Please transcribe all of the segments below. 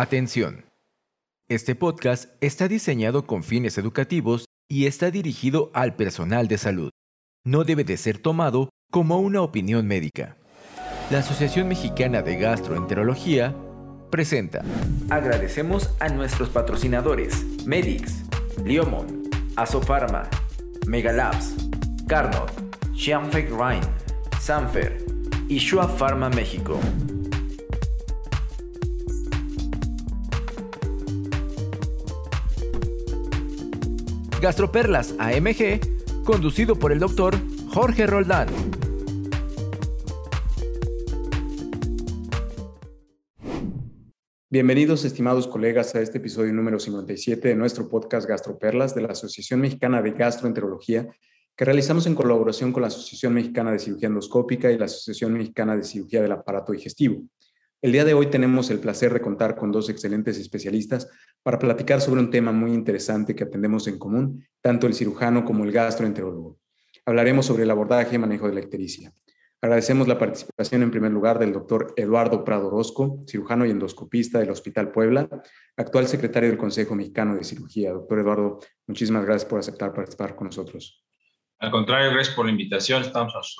Atención. Este podcast está diseñado con fines educativos y está dirigido al personal de salud. No debe de ser tomado como una opinión médica. La Asociación Mexicana de Gastroenterología presenta. Agradecemos a nuestros patrocinadores Medix, Liomon, Asofarma, Megalabs, Carnot, Xianfeng Rhine, Sanfer y Shua Pharma México. Gastroperlas AMG, conducido por el doctor Jorge Roldán. Bienvenidos, estimados colegas, a este episodio número 57 de nuestro podcast Gastroperlas de la Asociación Mexicana de Gastroenterología, que realizamos en colaboración con la Asociación Mexicana de Cirugía Endoscópica y la Asociación Mexicana de Cirugía del Aparato Digestivo. El día de hoy tenemos el placer de contar con dos excelentes especialistas para platicar sobre un tema muy interesante que atendemos en común, tanto el cirujano como el gastroenterólogo. Hablaremos sobre el abordaje y manejo de la ictericia. Agradecemos la participación en primer lugar del doctor Eduardo Prado Orozco, cirujano y endoscopista del Hospital Puebla, actual secretario del Consejo Mexicano de Cirugía. Doctor Eduardo, muchísimas gracias por aceptar participar con nosotros. Al contrario, gracias por la invitación, estamos a sus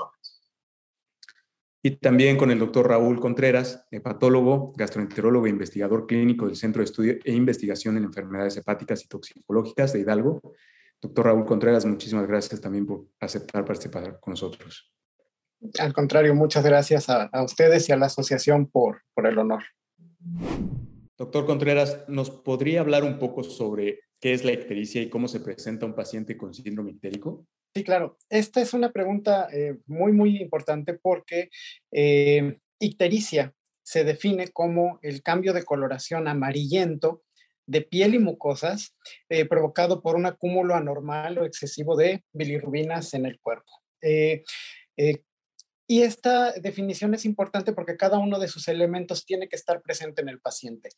y también con el doctor Raúl Contreras, hepatólogo, gastroenterólogo e investigador clínico del Centro de Estudio e Investigación en Enfermedades Hepáticas y Toxicológicas de Hidalgo. Doctor Raúl Contreras, muchísimas gracias también por aceptar participar con nosotros. Al contrario, muchas gracias a, ustedes y a la asociación por, por el honor. Doctor Contreras, ¿nos podría hablar un poco sobre qué es la ictericia y cómo se presenta un paciente con síndrome ictérico? Sí, claro. Esta es una pregunta eh, muy, muy importante porque eh, ictericia se define como el cambio de coloración amarillento de piel y mucosas eh, provocado por un acúmulo anormal o excesivo de bilirrubinas en el cuerpo. Y esta definición es importante porque cada uno de sus elementos tiene que estar presente en el paciente.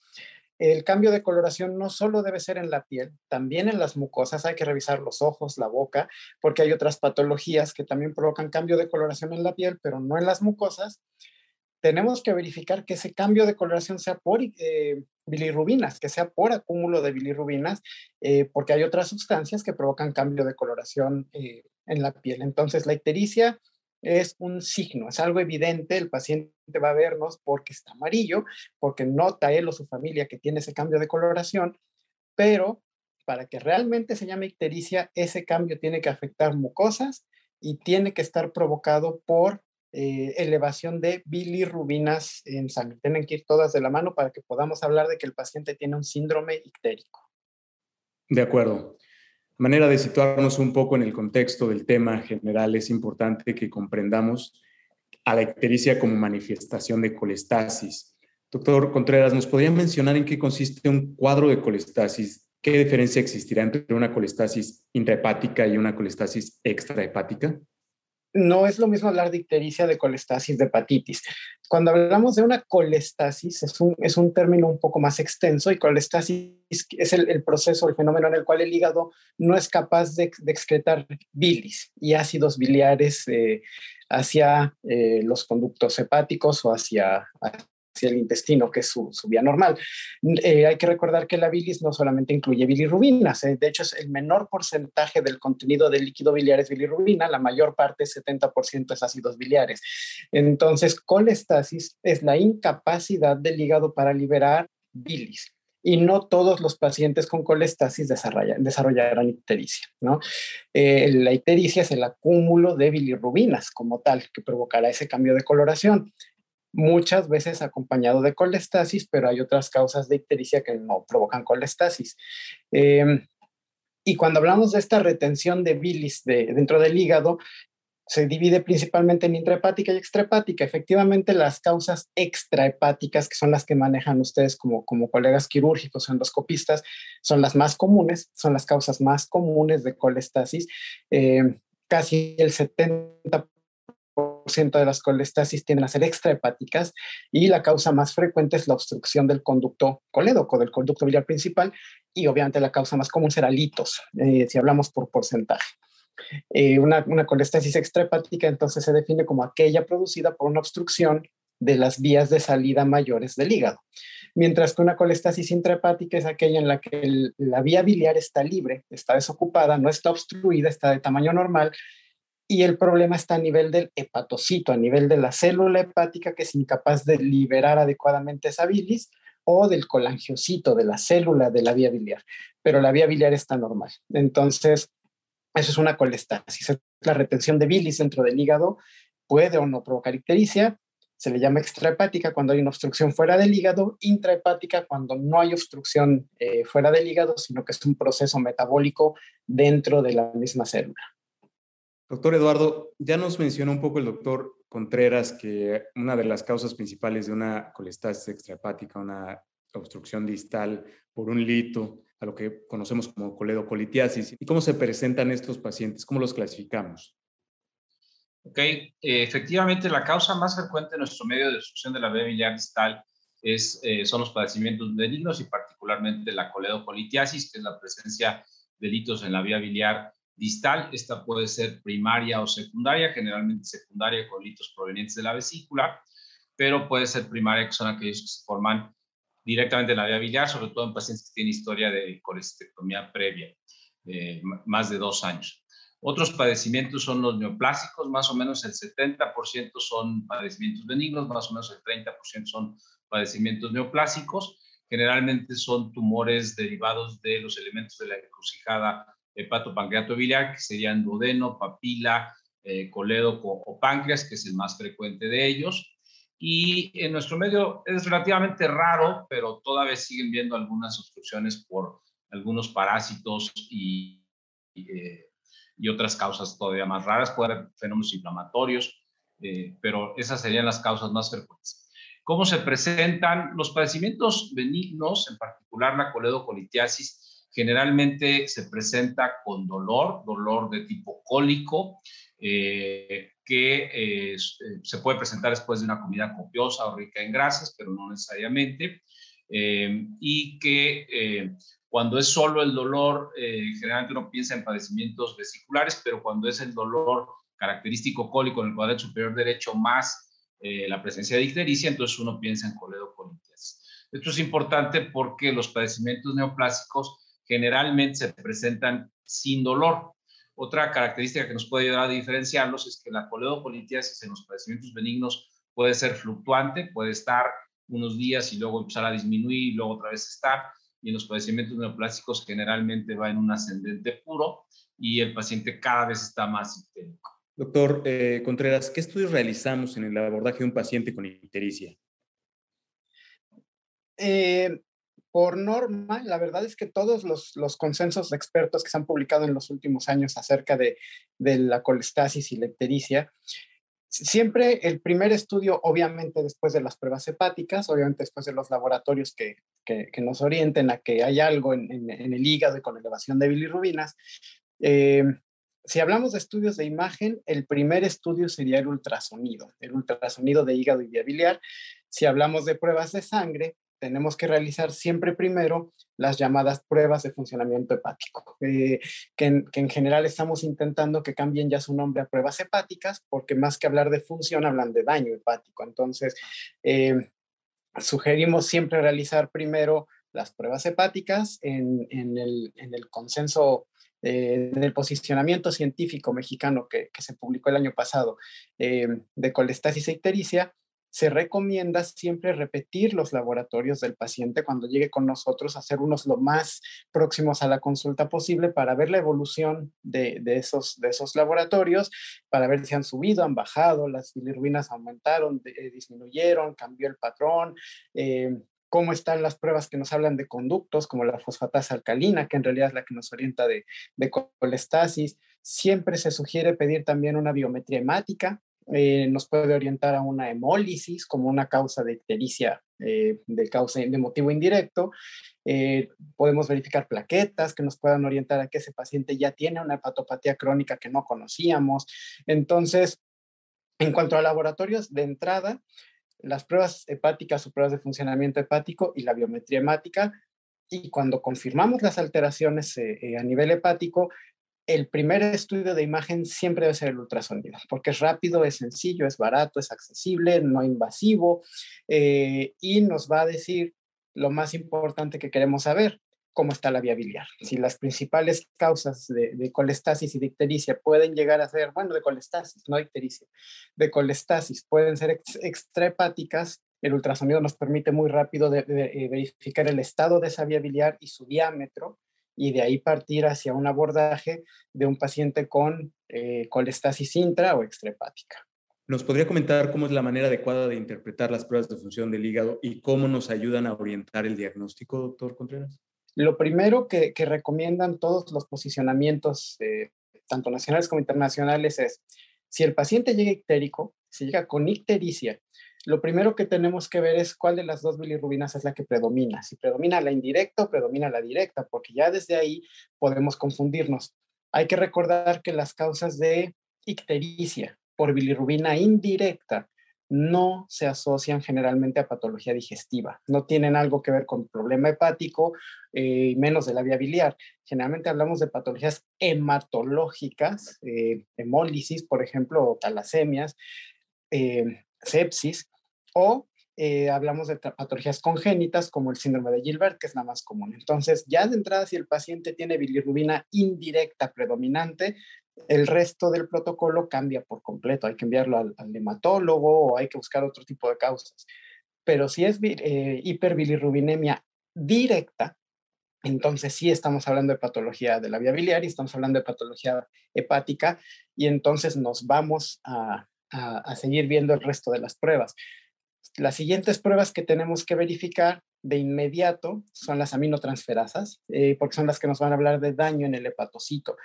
El cambio de coloración no solo debe ser en la piel, también en las mucosas. Hay que revisar los ojos, la boca, porque hay otras patologías que también provocan cambio de coloración en la piel, pero no en las mucosas. Tenemos que verificar que ese cambio de coloración sea por eh, bilirrubinas, que sea por acúmulo de bilirrubinas, eh, porque hay otras sustancias que provocan cambio de coloración eh, en la piel. Entonces, la ictericia es un signo, es algo evidente, el paciente va a vernos porque está amarillo, porque nota él o su familia que tiene ese cambio de coloración, pero para que realmente se llame ictericia, ese cambio tiene que afectar mucosas y tiene que estar provocado por eh, elevación de bilirrubinas en sangre. Tienen que ir todas de la mano para que podamos hablar de que el paciente tiene un síndrome ictérico. De acuerdo manera de situarnos un poco en el contexto del tema general, es importante que comprendamos a la ictericia como manifestación de colestasis. Doctor Contreras, ¿nos podría mencionar en qué consiste un cuadro de colestasis? ¿Qué diferencia existirá entre una colestasis intrahepática y una colestasis extrahepática? No es lo mismo hablar de ictericia de colestasis de hepatitis. Cuando hablamos de una colestasis, es un, es un término un poco más extenso y colestasis es el, proceso, el fenómeno en el cual el hígado no es capaz de, excretar bilis y ácidos biliares eh, hacia eh, los conductos hepáticos o hacia, hacia el intestino, que es su, vía normal. Eh, hay que recordar que la bilis no solamente incluye bilirrubinas, eh, de hecho es el menor porcentaje del contenido del líquido biliar es bilirrubina, la mayor parte, 70% es ácidos biliares. Entonces, colestasis es la incapacidad del hígado para liberar bilis y no todos los pacientes con colestasis desarrollan, desarrollarán ictericia. ¿no? Eh, la ictericia es el acúmulo de bilirrubinas como tal que provocará ese cambio de coloración muchas veces acompañado de colestasis, pero hay otras causas de ictericia que no provocan colestasis. Em, y cuando hablamos de esta retención de bilis dentro del hígado, se divide principalmente en intrahepática y extrahepática. Efectivamente, las causas extrahepáticas, que son las que manejan ustedes como, como colegas quirúrgicos o endoscopistas, son las más comunes, son las causas más comunes de colestasis. Em, casi el 70% de las colestasis tienden a ser extrahepáticas y la causa más frecuente es la obstrucción del conducto colédoco, del conducto biliar principal y obviamente la causa más común será litos, eh, si hablamos por porcentaje. Eh, una, una colestasis extrahepática entonces se define como aquella producida por una obstrucción de las vías de salida mayores del hígado. Mientras que una colestasis intrahepática es aquella en la que la vía biliar está libre, está desocupada, no está obstruida, está de tamaño normal y el problema está a nivel del hepatocito, a nivel de la célula hepática que es incapaz de liberar adecuadamente esa bilis o del colangiocito, de la célula de la vía biliar, pero la vía biliar está normal. Entonces, eso es una colestasis. La retención de bilis dentro del hígado puede o no provocar ictericia. Se le llama extrahepática cuando hay una obstrucción fuera del hígado, intrahepática cuando no hay obstrucción eh, fuera del hígado, sino que es un proceso metabólico dentro de la misma célula. Doctor Eduardo, ya nos mencionó un poco el doctor Contreras que una de las causas principales de una colestasis extrahepática, una obstrucción distal por un lito, a lo que conocemos como coledocolitiasis. ¿Y cómo se presentan estos pacientes? ¿Cómo los clasificamos? Ok, eh, efectivamente la causa más frecuente en nuestro medio de obstrucción de la vía biliar distal es, eh, son los padecimientos benignos y particularmente la coledocolitiasis, que es la presencia de litos en la vía biliar distal. Esta puede ser primaria o secundaria, generalmente secundaria con litos provenientes de la vesícula, pero puede ser primaria, que son aquellos que se forman directamente en la vía biliar, sobre todo en pacientes que tienen historia de colestectomía previa, más de dos años. Otros padecimientos son los neoplásicos, más o menos el 70% son padecimientos benignos, más o menos el 30% son padecimientos neoplásicos. Generalmente son tumores derivados de los elementos de la encrucijada hepatopancreato biliar, que serían duodeno, papila, eh, o páncreas, que es el más frecuente de ellos. Y en nuestro medio es relativamente raro, pero todavía siguen viendo algunas obstrucciones por algunos parásitos y, y, eh, otras causas todavía más raras, puede haber fenómenos inflamatorios, eh, pero esas serían las causas más frecuentes. ¿Cómo se presentan los padecimientos benignos, en particular la coledocolitiasis? Generalmente se presenta con dolor, dolor de tipo cólico, eh, que eh, eh, se puede presentar después de una comida copiosa o rica en grasas, pero no necesariamente, y que cuando es solo el dolor, generalmente uno piensa en padecimientos vesiculares, pero cuando es el dolor característico cólico en el cuadrante superior derecho más la presencia de ictericia, entonces uno piensa en coledocolitis. Esto es importante porque los padecimientos neoplásicos generalmente se presentan sin dolor. Otra característica que nos puede ayudar a diferenciarlos es que la coledocolitiasis en los padecimientos benignos puede ser fluctuante, puede estar unos días y luego empezar a disminuir y luego otra vez estar. Y en los padecimientos neoplásicos generalmente va en un ascendente puro y el paciente cada vez está más histérico. Doctor eh, Contreras, ¿qué estudios realizamos en el abordaje de un paciente con ictericia? Eh, por norma, la verdad es que todos los, consensos de expertos que se han publicado en los últimos años acerca de, la colestasis y la ictericia, siempre el primer estudio, obviamente después de las pruebas hepáticas, obviamente después de los laboratorios que, nos orienten a que hay algo en, el hígado y con elevación de bilirrubinas, eh, si hablamos de estudios de imagen, el primer estudio sería el ultrasonido, el ultrasonido de hígado y vía biliar. Si hablamos de pruebas de sangre, tenemos que realizar siempre primero las llamadas pruebas de funcionamiento hepático, eh, que, en, general estamos intentando que cambien ya su nombre a pruebas hepáticas, porque más que hablar de función, hablan de daño hepático. Entonces, eh, sugerimos siempre realizar primero las pruebas hepáticas en, el, consenso eh, en el posicionamiento científico mexicano que, se publicó el año pasado de colestasis e ictericia, se recomienda siempre repetir los laboratorios del paciente cuando llegue con nosotros, hacer unos lo más próximos a la consulta posible para ver la evolución de, esos, de esos laboratorios, para ver si han subido, han bajado, las bilirrubinas aumentaron, eh, disminuyeron, cambió el patrón. Eh, cómo están las pruebas que nos hablan de conductos, como la fosfatasa alcalina, que en realidad es la que nos orienta de, de colestasis. Siempre se sugiere pedir también una biometría hemática, eh, nos puede orientar a una hemólisis como una causa de ictericia eh, de, causa, de motivo indirecto. Eh, podemos verificar plaquetas que nos puedan orientar a que ese paciente ya tiene una hepatopatía crónica que no conocíamos. Entonces, en cuanto a laboratorios de entrada, las pruebas hepáticas o pruebas de funcionamiento hepático y la biometría hemática. Y cuando confirmamos las alteraciones a nivel hepático, el primer estudio de imagen siempre debe ser el ultrasonido, porque es rápido, es sencillo, es barato, es accesible, no invasivo eh, y nos va a decir lo más importante que queremos saber, cómo está la vía biliar. Si las principales causas de, colestasis y de ictericia pueden llegar a ser, bueno, de colestasis, no ictericia, de colestasis pueden ser extrahepáticas, el ultrasonido nos permite muy rápido eh, verificar el estado de esa vía biliar y su diámetro y de ahí partir hacia un abordaje de un paciente con eh, colestasis intra o extrahepática. ¿Nos podría comentar cómo es la manera adecuada de interpretar las pruebas de función del hígado y cómo nos ayudan a orientar el diagnóstico, doctor Contreras? Lo primero que, recomiendan todos los posicionamientos, eh, tanto nacionales como internacionales, es si el paciente llega ictérico, si llega con ictericia lo primero que tenemos que ver es cuál de las dos bilirrubinas es la que predomina, si predomina la indirecta o predomina la directa, porque ya desde ahí podemos confundirnos. Hay que recordar que las causas de ictericia por bilirrubina indirecta no se asocian generalmente a patología digestiva, no tienen algo que ver con problema hepático eh, menos de la vía biliar. Generalmente hablamos de patologías hematológicas, eh, hemólisis, por ejemplo, o talasemias, eh, sepsis, o eh, hablamos de patologías congénitas como el síndrome de Gilbert, que es la más común. Entonces, ya de entrada, si el paciente tiene bilirrubina indirecta predominante, el resto del protocolo cambia por completo. Hay que enviarlo al, hematólogo o hay que buscar otro tipo de causas. Pero si es eh, hiperbilirrubinemia directa, entonces sí estamos hablando de patología de la vía biliar y estamos hablando de patología hepática y entonces nos vamos a seguir viendo el resto de las pruebas. Las siguientes pruebas que tenemos que verificar de inmediato son las aminotransferasas, eh, porque son las que nos van a hablar de daño en el hepatocito.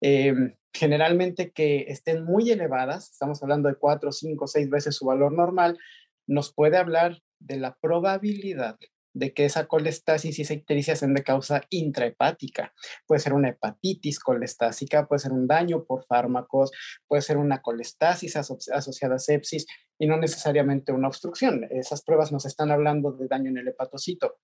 Em, generalmente que estén muy elevadas, estamos hablando de 4, 5, 6 veces su valor normal, nos puede hablar de la probabilidad de que esa colestasis y esa ictericia sean de causa intrahepática. Puede ser una hepatitis colestásica, puede ser un daño por fármacos, puede ser una colestasis asociada a sepsis y no necesariamente una obstrucción. Esas pruebas nos están hablando de daño en el hepatocito.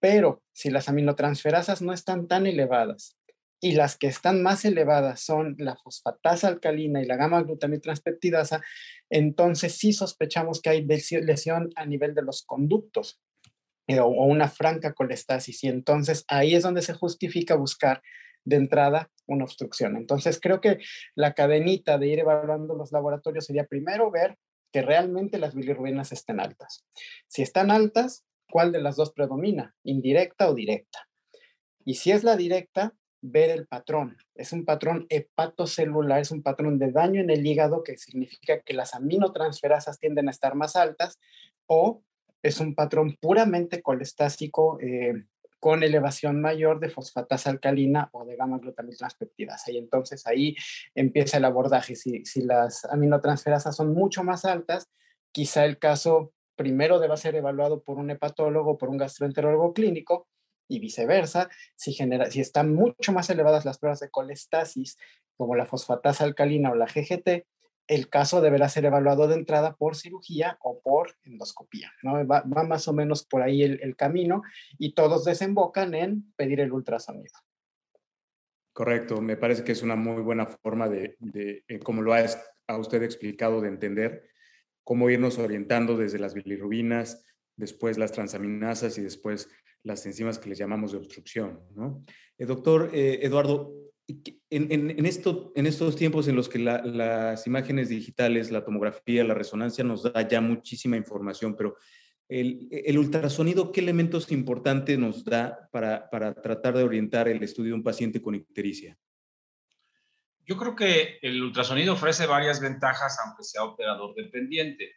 Pero si las aminotransferasas no están tan elevadas y las que están más elevadas son la fosfatasa alcalina y la gamma glutamiltranspeptidasa, entonces sí sospechamos que hay lesión a nivel de los conductos eh, o una franca colestasis. Y entonces ahí es donde se justifica buscar de entrada una obstrucción. Entonces creo que la cadenita de ir evaluando los laboratorios sería primero ver que realmente las bilirrubinas estén altas. Si están altas, ¿cuál de las dos predomina? ¿Indirecta o directa? Y si es la directa, ver el patrón. Es un patrón hepatocelular, es un patrón de daño en el hígado que significa que las aminotransferasas tienden a estar más altas o es un patrón puramente colestásico eh, con elevación mayor de fosfatasa alcalina o de gamma glutamiltranspeptidasa. Y entonces ahí empieza el abordaje. Si, si las aminotransferasas son mucho más altas, quizá el caso primero deba ser evaluado por un hepatólogo, por un gastroenterólogo clínico y viceversa. Si, genera, si están mucho más elevadas las pruebas de colestasis, como la fosfatasa alcalina o la GGT, el caso deberá ser evaluado de entrada por cirugía o por endoscopía. ¿no? Va, más o menos por ahí el, camino y todos desembocan en pedir el ultrasonido. Correcto, me parece que es una muy buena forma de, eh, como lo ha, usted explicado, de entender cómo irnos orientando desde las bilirrubinas, después las transaminasas y después las enzimas que les llamamos de obstrucción. ¿no? Eh, doctor eh, Eduardo, en, esto, en estos tiempos en los que las imágenes digitales, la tomografía, la resonancia nos da ya muchísima información, pero el, ultrasonido, ¿qué elementos importantes nos da para, tratar de orientar el estudio de un paciente con ictericia? Yo creo que el ultrasonido ofrece varias ventajas, aunque sea operador dependiente.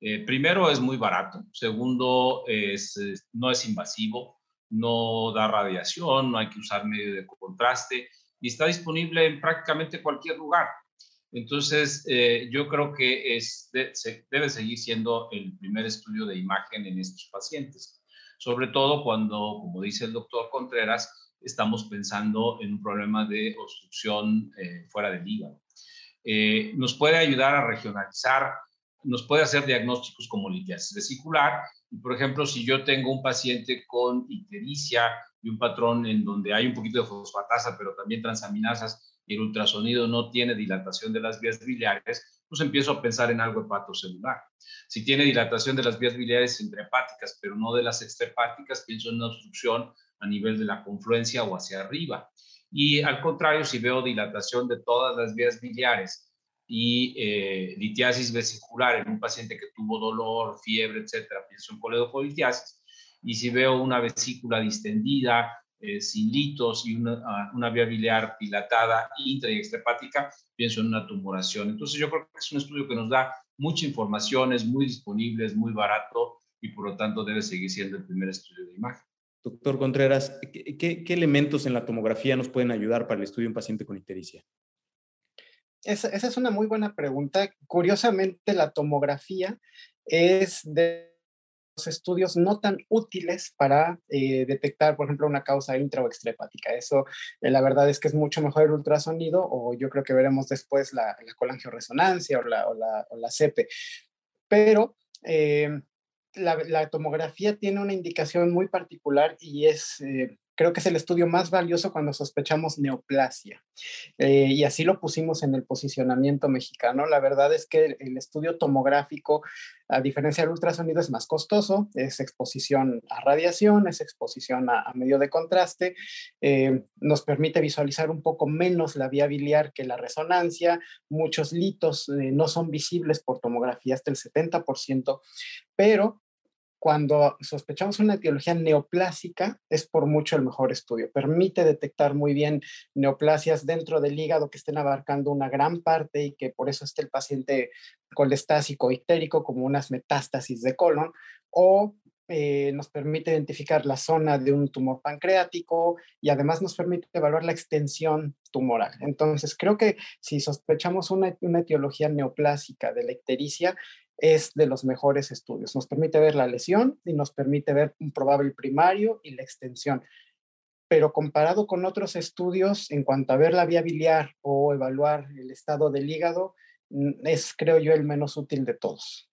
Eh, primero, es muy barato. Segundo, es, no es invasivo, no da radiación, no hay que usar medio de contraste y está disponible en prácticamente cualquier lugar. Entonces, eh, yo creo que es, debe seguir siendo el primer estudio de imagen en estos pacientes, sobre todo cuando, como dice el doctor Contreras, estamos pensando en un problema de obstrucción eh, fuera del hígado. Eh, nos puede ayudar a regionalizar, nos puede hacer diagnósticos como litiasis vesicular por ejemplo, si yo tengo un paciente con ictericia y un patrón en donde hay un poquito de fosfatasa, pero también transaminasas, y el ultrasonido no tiene dilatación de las vías biliares, pues empiezo a pensar en algo hepatocelular. Si tiene dilatación de las vías biliares intrahepáticas, pero no de las extrahepáticas, pienso en una obstrucción a nivel de la confluencia o hacia arriba. Y al contrario, si veo dilatación de todas las vías biliares y eh, litiasis vesicular en un paciente que tuvo dolor, fiebre, etcétera, pienso en coledocolitiasis. Y si veo una vesícula distendida, eh, sin litos y una, ah, una, vía biliar dilatada intra y extrahepática, pienso en una tumoración. Entonces yo creo que es un estudio que nos da mucha información, es muy disponible, es muy barato y por lo tanto debe seguir siendo el primer estudio de imagen. Doctor Contreras, ¿qué, elementos en la tomografía nos pueden ayudar para el estudio de un paciente con ictericia? Esa, esa, es una muy buena pregunta. Curiosamente, la tomografía es de estudios no tan útiles para eh, detectar, por ejemplo, una causa intra o extrahepática. Eso, eh, la verdad es que es mucho mejor el ultrasonido, o yo creo que veremos después la, la colangioresonancia o la, o la, o la CEPE. Pero eh, la, tomografía tiene una indicación muy particular y es, eh, creo que es el estudio más valioso cuando sospechamos neoplasia. Eh, y así lo pusimos en el posicionamiento mexicano. La verdad es que el, estudio tomográfico, a diferencia del ultrasonido, es más costoso, es exposición a radiación, es exposición a, medio de contraste, eh, nos permite visualizar un poco menos la vía biliar que la resonancia, muchos litos no son visibles por tomografía hasta el 70%, pero cuando sospechamos una etiología neoplásica, es por mucho el mejor estudio. Permite detectar muy bien neoplasias dentro del hígado que estén abarcando una gran parte y que por eso esté el paciente colestásico ictérico como unas metástasis de colon o eh, nos permite identificar la zona de un tumor pancreático y además nos permite evaluar la extensión tumoral. Entonces, creo que si sospechamos una, una etiología neoplásica de la ictericia, es de los mejores estudios. Nos permite ver la lesión y nos permite ver un probable primario y la extensión. Pero comparado con otros estudios, en cuanto a ver la vía biliar o evaluar el estado del hígado, es, creo yo, el menos útil de todos.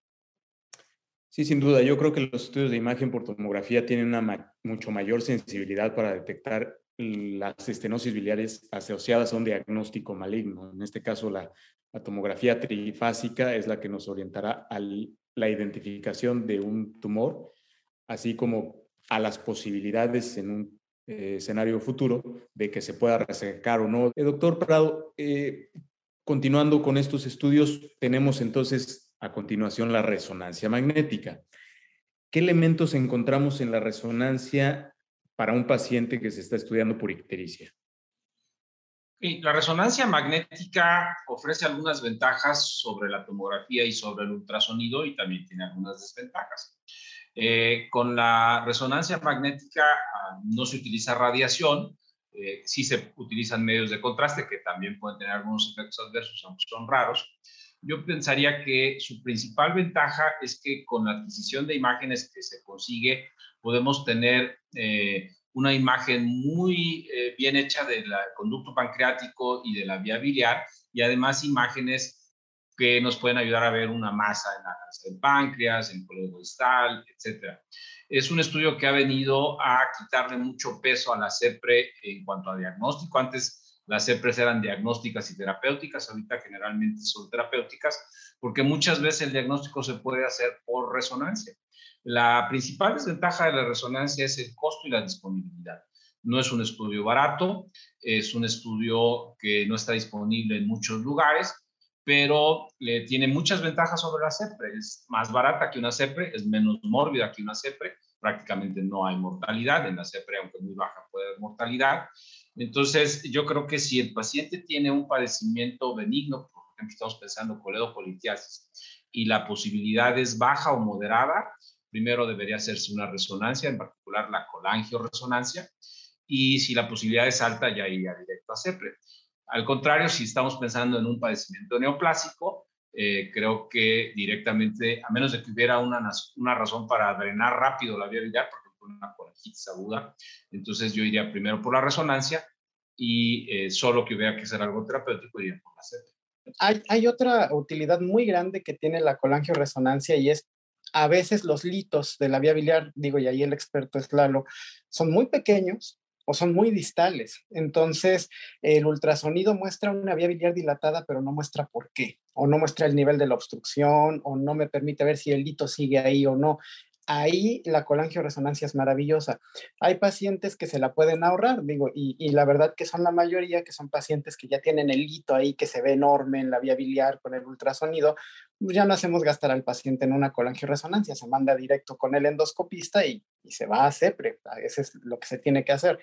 Sí, sin duda. Yo creo que los estudios de imagen por tomografía tienen una mucho mayor sensibilidad para detectar las estenosis biliares asociadas a un diagnóstico maligno. En este caso, la tomografía trifásica es la que nos orientará a la identificación de un tumor, así como a las posibilidades en un eh, escenario futuro de que se pueda resecar o no. Eh, doctor Prado, eh, continuando con estos estudios, tenemos entonces a continuación la resonancia magnética. ¿Qué elementos encontramos en la resonancia para un paciente que se está estudiando por ictericia? la resonancia magnética ofrece algunas ventajas sobre la tomografía y sobre el ultrasonido y también tiene algunas desventajas. Eh, con la resonancia magnética ah, no se utiliza radiación, eh, sí se utilizan medios de contraste que también pueden tener algunos efectos adversos, aunque son raros. Yo pensaría que su principal ventaja es que con la adquisición de imágenes que se consigue podemos tener eh, una imagen muy eh, bien hecha del conducto pancreático y de la vía biliar y además imágenes que nos pueden ayudar a ver una masa en la del páncreas, el código distal, etc. Es un estudio que ha venido a quitarle mucho peso a la CEPRE en cuanto a diagnóstico. Antes las CEPRES eran diagnósticas y terapéuticas, ahorita generalmente son terapéuticas, porque muchas veces el diagnóstico se puede hacer por resonancia. La principal desventaja de la resonancia es el costo y la disponibilidad. No es un estudio barato, es un estudio que no está disponible en muchos lugares, pero tiene muchas ventajas sobre la CEPRE. Es más barata que una CEPRE, es menos mórbida que una CEPRE, prácticamente no hay mortalidad. En la CEPRE, aunque muy baja, puede haber mortalidad. Entonces, yo creo que si el paciente tiene un padecimiento benigno, por ejemplo, estamos pensando coledocolitiasis, y la posibilidad es baja o moderada, primero debería hacerse una resonancia, en particular la colangioresonancia, y si la posibilidad es alta, ya iría directo a CEPRE. Al contrario, si estamos pensando en un padecimiento neoplásico, eh, creo que directamente, a menos de que hubiera una, una razón para drenar rápido la vía biliar, por ejemplo, una colangitis aguda, entonces yo iría primero por la resonancia y eh, solo que hubiera que hacer algo terapéutico, iría por la CEPRE. Hay, otra utilidad muy grande que tiene la colangioresonancia y es a veces los litos de la vía biliar, digo, y ahí el experto es Lalo, son muy pequeños o son muy distales. Entonces, el ultrasonido muestra una vía biliar dilatada, pero no muestra por qué, o no muestra el nivel de la obstrucción, o no me permite ver si el lito sigue ahí o no ahí la colangioresonancia es maravillosa. Hay pacientes que se la pueden ahorrar, digo, y, la verdad que son la mayoría, que son pacientes que ya tienen el hito ahí que se ve enorme en la vía biliar con el ultrasonido, pues ya no hacemos gastar al paciente en una colangioresonancia, se manda directo con el endoscopista y, y se va a CEPRE, eso es lo que se tiene que hacer.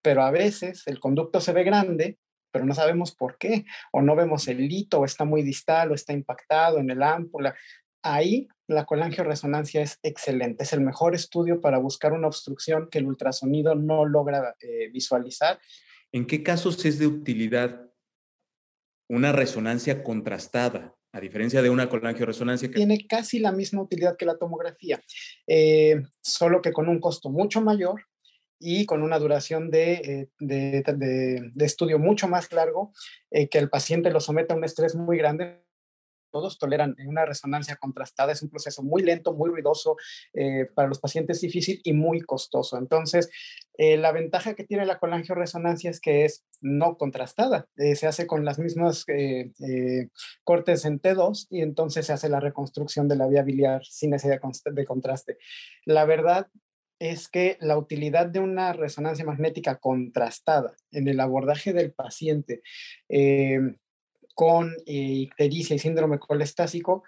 Pero a veces el conducto se ve grande, pero no sabemos por qué, o no vemos el hito, o está muy distal, o está impactado en el ámpula ahí la colangioresonancia es excelente, es el mejor estudio para buscar una obstrucción que el ultrasonido no logra eh, visualizar. ¿En qué casos es de utilidad una resonancia contrastada, a diferencia de una colangioresonancia? Que... Tiene casi la misma utilidad que la tomografía, eh, solo que con un costo mucho mayor y con una duración de, eh, estudio mucho más largo, que el paciente lo someta a un estrés muy grande todos toleran una resonancia contrastada. Es un proceso muy lento, muy ruidoso, eh, para los pacientes difícil y muy costoso. Entonces, eh, la ventaja que tiene la colangioresonancia es que es no contrastada. Eh, se hace con las mismas cortes en T2 y entonces se hace la reconstrucción de la vía biliar sin necesidad de contraste. La verdad es que la utilidad de una resonancia magnética contrastada en el abordaje del paciente con eh, ictericia y síndrome colestásico,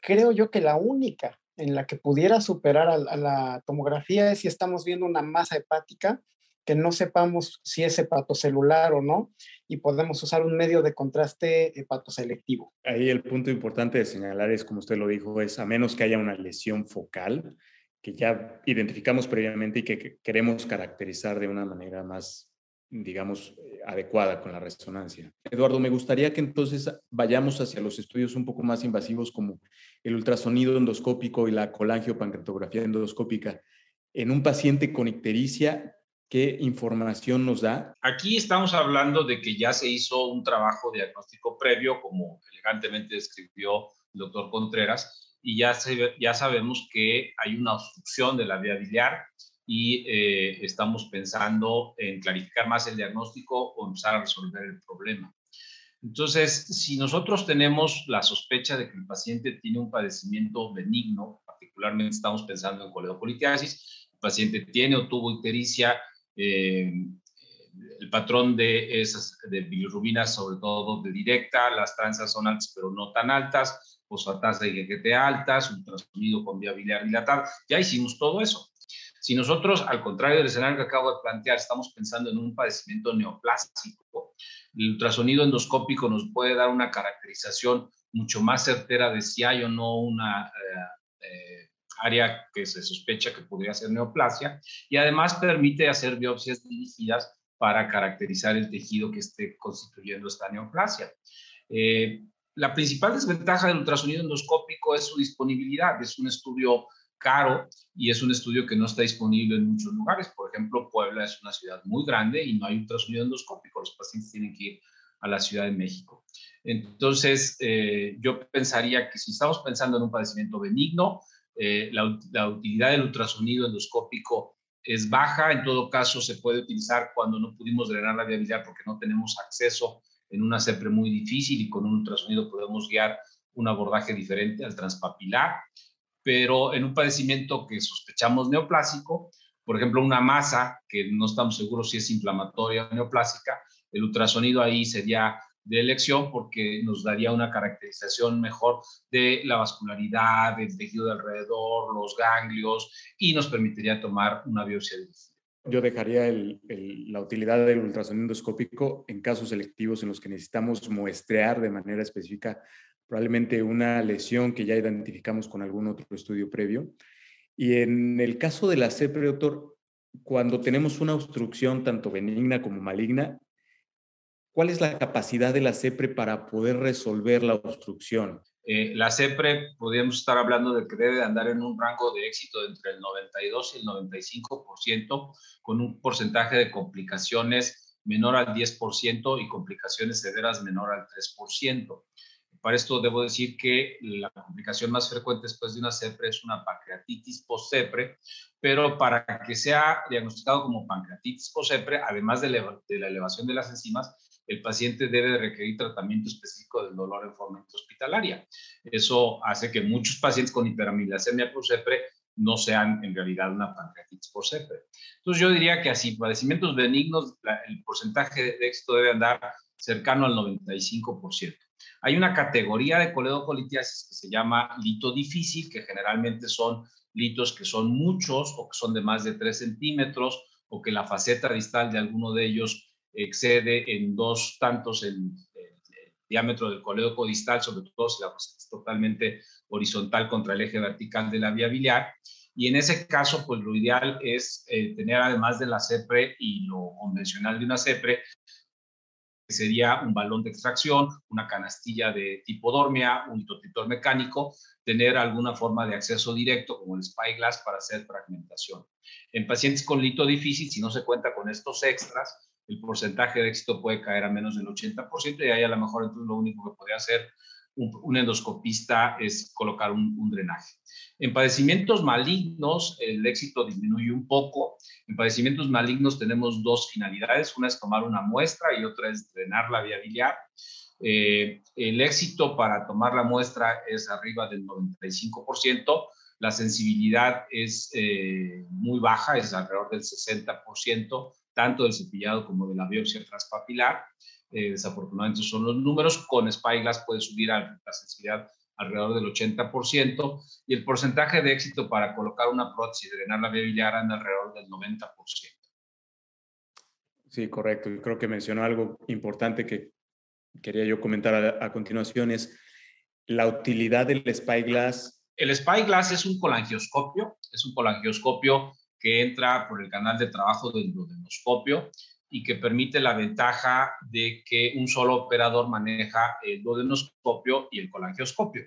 creo yo que la única en la que pudiera superar a, la tomografía es si estamos viendo una masa hepática que no sepamos si es hepatocelular o no y podemos usar un medio de contraste hepatoselectivo. Ahí el punto importante de señalar es, como usted lo dijo, es a menos que haya una lesión focal que ya identificamos previamente y que queremos caracterizar de una manera más digamos, eh, adecuada con la resonancia. Eduardo, me gustaría que entonces vayamos hacia los estudios un poco más invasivos como el ultrasonido endoscópico y la colangiopancreatografía endoscópica. En un paciente con ictericia, ¿qué información nos da? Aquí estamos hablando de que ya se hizo un trabajo diagnóstico previo, como elegantemente describió el doctor Contreras, y ya, ya sabemos que hay una obstrucción de la vía biliar, y eh, estamos pensando en clarificar más el diagnóstico o empezar a resolver el problema. Entonces, si nosotros tenemos la sospecha de que el paciente tiene un padecimiento benigno, particularmente estamos pensando en coledocolitiasis, el paciente tiene o tuvo ictericia, eh, el patrón de esas de bilirrubinas, sobre todo de directa, las transas son altas pero no tan altas, fosfatas de IgG altas, ultrasonido con vía biliar dilatada, ya hicimos todo eso. Si nosotros, al contrario del escenario que acabo de plantear, estamos pensando en un padecimiento neoplásico, el ultrasonido endoscópico nos puede dar una caracterización mucho más certera de si hay o no una eh, eh, área que se sospecha que podría ser neoplasia y además permite hacer biopsias dirigidas para caracterizar el tejido que esté constituyendo esta neoplasia. Eh, la principal desventaja del ultrasonido endoscópico es su disponibilidad. Es un estudio caro y es un estudio que no está disponible en muchos lugares. Por ejemplo, Puebla es una ciudad muy grande y no hay ultrasonido endoscópico. Los pacientes tienen que ir a la Ciudad de México. Entonces, eh, yo pensaría que si estamos pensando en un padecimiento benigno, eh, la, utilidad del ultrasonido endoscópico es baja. En todo caso, se puede utilizar cuando no pudimos drenar la viabilidad porque no tenemos acceso en una CEPRE muy difícil y con un ultrasonido podemos guiar un abordaje diferente al transpapilar pero en un padecimiento que sospechamos neoplásico, por ejemplo, una masa que no estamos seguros si es inflamatoria o neoplásica, el ultrasonido ahí sería de elección porque nos daría una caracterización mejor de la vascularidad, del tejido de alrededor, los ganglios y nos permitiría tomar una biopsia dirigida. Yo dejaría la utilidad del ultrasonido endoscópico en casos selectivos en los que necesitamos muestrear de manera específica probablemente una lesión que ya identificamos con algún otro estudio previo. Y en el caso de la CEPRE, doctor, cuando tenemos una obstrucción tanto benigna como maligna, ¿cuál es la capacidad de la CEPRE para poder resolver la obstrucción? Eh, la CEPRE, podríamos estar hablando de que debe andar en un rango de éxito entre el 92 y el 95%, con un porcentaje de complicaciones menor al 10% y complicaciones severas menor al 3%. Para esto debo decir que la complicación más frecuente después de una CEPRE es una pancreatitis post-CEPRE, pero para que sea diagnosticado como pancreatitis post-CEPRE, además de, de la elevación de las enzimas, el paciente debe requerir tratamiento específico del dolor en forma hospitalaria. Eso hace que muchos pacientes con hiperamilasemia post-CEPRE no sean en realidad una pancreatitis por CEPRE. Entonces yo diría que así, padecimientos benignos, el porcentaje de éxito debe andar cercano al 95%. Hay una categoría de coledocolitiasis que se llama lito difícil, que generalmente son litos que son muchos o que son de más de 3 centímetros o que la faceta distal de alguno de ellos excede en dos tantos el, diámetro del coledo codistal, sobre todo si la faceta es totalmente horizontal contra el eje vertical de la vía biliar. Y en ese caso, pues lo ideal es eh, tener además de la CEPRE y lo convencional de una CEPRE, sería un balón de extracción, una canastilla de tipo dormia, un litotitor mecánico, tener alguna forma de acceso directo como el spyglass para hacer fragmentación. En pacientes con lito difícil, si no se cuenta con estos extras, el porcentaje de éxito puede caer a menos del 80% y ahí a lo mejor entonces lo único que podría hacer un, endoscopista es colocar un, drenaje. En padecimientos malignos, el éxito disminuye un poco. En padecimientos malignos tenemos dos finalidades. Una es tomar una muestra y otra es drenar la vía biliar. Eh, el éxito para tomar la muestra es arriba del 95%. La sensibilidad es eh, muy baja, es alrededor del 60%, tanto del cepillado como de la biopsia transpapilar. Eh, desafortunadamente son los números, con Spyglass puede subir a la sensibilidad alrededor del 80% y el porcentaje de éxito para colocar una prótesis y drenar la vía biliar anda alrededor del 90%. Sí, correcto. Y creo que mencionó algo importante que quería yo comentar a, a continuación es la utilidad del Spyglass. El Spyglass es un colangioscopio, es un colangioscopio que entra por el canal de trabajo del duodenoscopio y que permite la ventaja de que un solo operador maneja el duodenoscopio y el colangioscopio.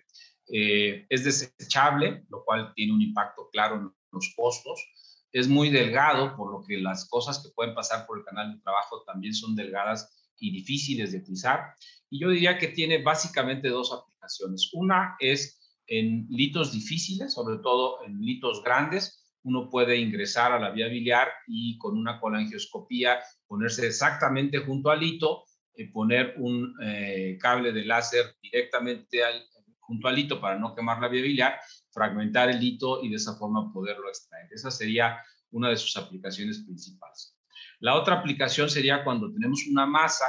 Eh, es desechable, lo cual tiene un impacto claro en los costos. Es muy delgado, por lo que las cosas que pueden pasar por el canal de trabajo también son delgadas y difíciles de utilizar. Y yo diría que tiene básicamente dos aplicaciones. Una es en litos difíciles, sobre todo en litos grandes, uno puede ingresar a la vía biliar y con una colangioscopía ponerse exactamente junto al hito, eh, poner un eh, cable de láser directamente junto al hito para no quemar la vía biliar, fragmentar el hito y de esa forma poderlo extraer. Esa sería una de sus aplicaciones principales. La otra aplicación sería cuando tenemos una masa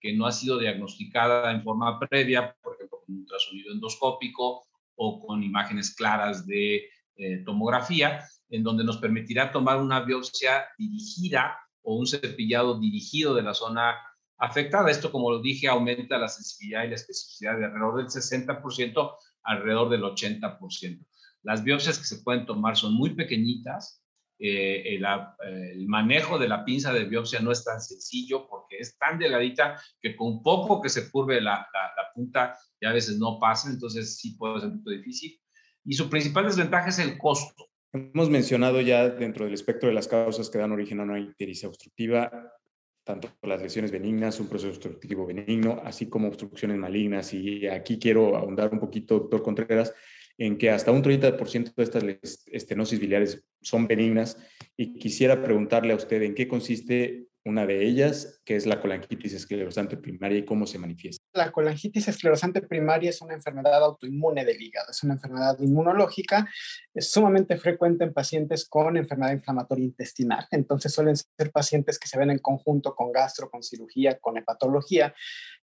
que no ha sido diagnosticada en forma previa, por ejemplo, con ultrasonido endoscópico o con imágenes claras de eh, tomografía, en donde nos permitirá tomar una biopsia dirigida o un cepillado dirigido de la zona afectada. Esto, como lo dije, aumenta la sensibilidad y la especificidad de alrededor del 60%, alrededor del 80%. Las biopsias que se pueden tomar son muy pequeñitas. Eh, el, manejo de la pinza de biopsia no es tan sencillo porque es tan delgadita que con poco que se curve la, la punta ya a veces no pasa, entonces sí puede ser un poco difícil. Y su principal desventaja es el costo. Hemos mencionado ya dentro del espectro de las causas que dan origen a una ictericia obstructiva, tanto las lesiones benignas, un proceso obstructivo benigno, así como obstrucciones malignas. Y aquí quiero ahondar un poquito, doctor Contreras, en que hasta un 30% de estas estenosis biliares son benignas. Y quisiera preguntarle a usted en qué consiste una de ellas, que es la colangitis esclerosante primaria y cómo se manifiesta. La colangitis esclerosante primaria es una enfermedad autoinmune del hígado, es una enfermedad inmunológica, es sumamente frecuente en pacientes con enfermedad inflamatoria intestinal. Entonces suelen ser pacientes que se ven en conjunto con gastro, con cirugía, con hepatología.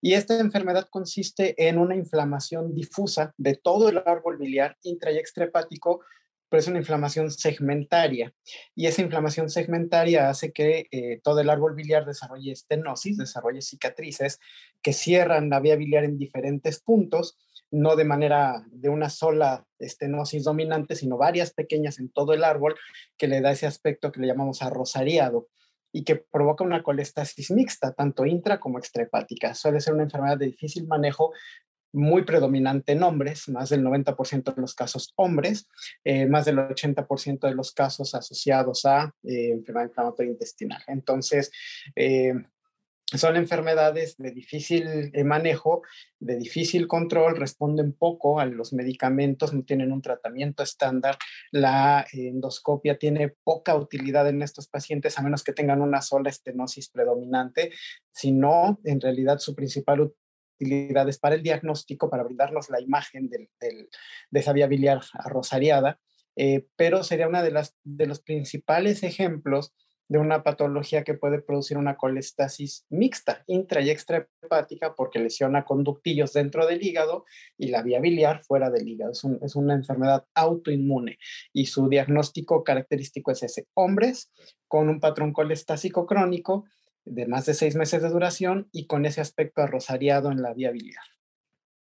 Y esta enfermedad consiste en una inflamación difusa de todo el árbol biliar intra y extrahepático pero es una inflamación segmentaria. Y esa inflamación segmentaria hace que eh, todo el árbol biliar desarrolle estenosis, desarrolle cicatrices que cierran la vía biliar en diferentes puntos, no de manera de una sola estenosis dominante, sino varias pequeñas en todo el árbol, que le da ese aspecto que le llamamos arrosariado y que provoca una colestasis mixta, tanto intra como extrahepática. Suele ser una enfermedad de difícil manejo, muy predominante en hombres, más del 90% de los casos hombres, eh, más del 80% de los casos asociados a eh, enfermedad inflamatoria intestinal. Entonces, eh, son enfermedades de difícil eh, manejo, de difícil control, responden poco a los medicamentos, no tienen un tratamiento estándar. La endoscopia tiene poca utilidad en estos pacientes a menos que tengan una sola estenosis predominante. Si no, en realidad su principal utilidad es para el diagnóstico, para brindarnos la imagen de esa vía biliar arrosariada, eh, pero sería una de, de los principales ejemplos de una patología que puede producir una colestasis mixta, intra y extrahepática, porque lesiona conductillos dentro del hígado y la vía biliar fuera del hígado. Es, es, una enfermedad autoinmune y su diagnóstico característico es ese. Hombres con un patrón colestásico crónico de más de seis meses de duración y con ese aspecto arrosariado en la vía biliar.